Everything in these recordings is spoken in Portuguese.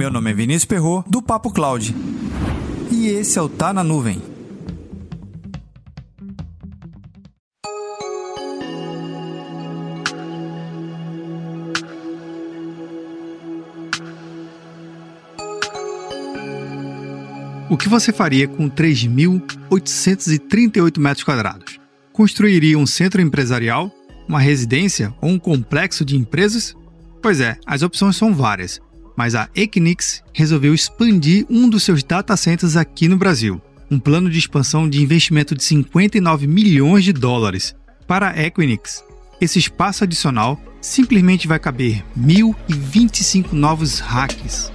Meu nome é Vinícius Perro do Papo Cloud. E esse é o Tá na Nuvem. O que você faria com 3.838 metros quadrados? Construiria um centro empresarial, uma residência ou um complexo de empresas? Pois é, as opções são várias, mas a Equinix resolveu expandir um dos seus data centers aqui no Brasil. Um plano de expansão de investimento de 59 milhões de dólares. Para a Equinix, esse espaço adicional simplesmente vai caber 1.025 novos racks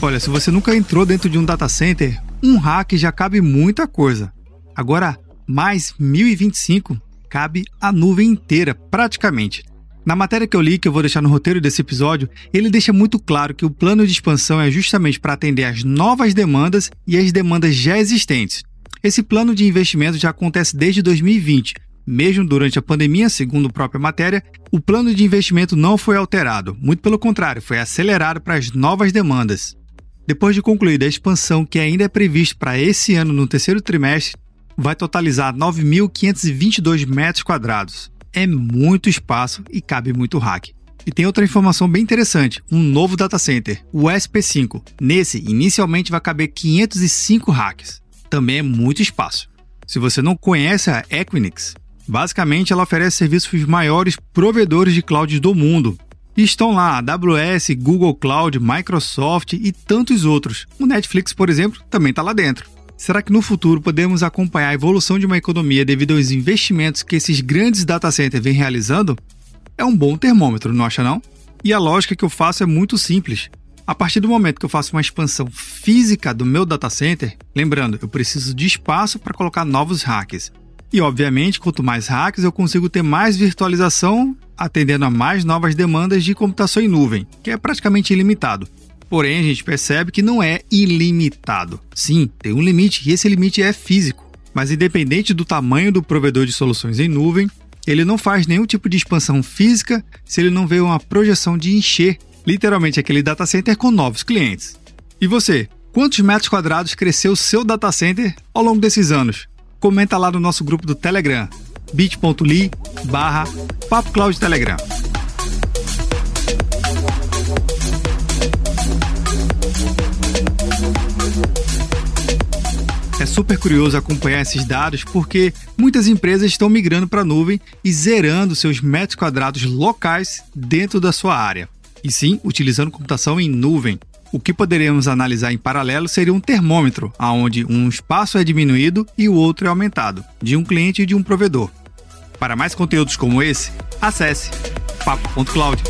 Olha, se você nunca entrou dentro de um data center, um rack já cabe muita coisa. Agora, mais 1025 cabe a nuvem inteira, praticamente. Na matéria que eu li, que eu vou deixar no roteiro desse episódio, ele deixa muito claro que o plano de expansão é justamente para atender às novas demandas e às demandas já existentes. Esse plano de investimento já acontece desde 2020. Mesmo durante a pandemia, segundo a própria matéria, o plano de investimento não foi alterado, muito pelo contrário, foi acelerado para as novas demandas. Depois de concluída a expansão que ainda é prevista para esse ano no terceiro trimestre, vai totalizar 9.522 metros quadrados. É muito espaço e cabe muito rack. E tem outra informação bem interessante: um novo data center, o SP5. Nesse, inicialmente vai caber 505 racks. Também é muito espaço. Se você não conhece a Equinix, basicamente ela oferece serviços para os maiores provedores de cloud do mundo, e estão lá AWS, Google Cloud, Microsoft e tantos outros. O Netflix, por exemplo, também está lá dentro. Será que no futuro podemos acompanhar a evolução de uma economia devido aos investimentos que esses grandes data centers vêm realizando? É um bom termômetro, não acha não? E a lógica que eu faço é muito simples. A partir do momento que eu faço uma expansão física do meu data center, lembrando, eu preciso de espaço para colocar novos hacks. E obviamente, quanto mais hacks, eu consigo ter mais virtualização atendendo a mais novas demandas de computação em nuvem, que é praticamente ilimitado. Porém, a gente percebe que não é ilimitado. Sim, tem um limite e esse limite é físico. Mas independente do tamanho do provedor de soluções em nuvem, ele não faz nenhum tipo de expansão física se ele não vê uma projeção de encher literalmente aquele data center com novos clientes. E você, quantos metros quadrados cresceu o seu data center ao longo desses anos? Comenta lá no nosso grupo do Telegram bit.ly barra Telegram. Super curioso acompanhar esses dados porque muitas empresas estão migrando para a nuvem e zerando seus metros quadrados locais dentro da sua área. E sim, utilizando computação em nuvem. O que poderíamos analisar em paralelo seria um termômetro, onde um espaço é diminuído e o outro é aumentado, de um cliente e de um provedor. Para mais conteúdos como esse, acesse papo.cloud.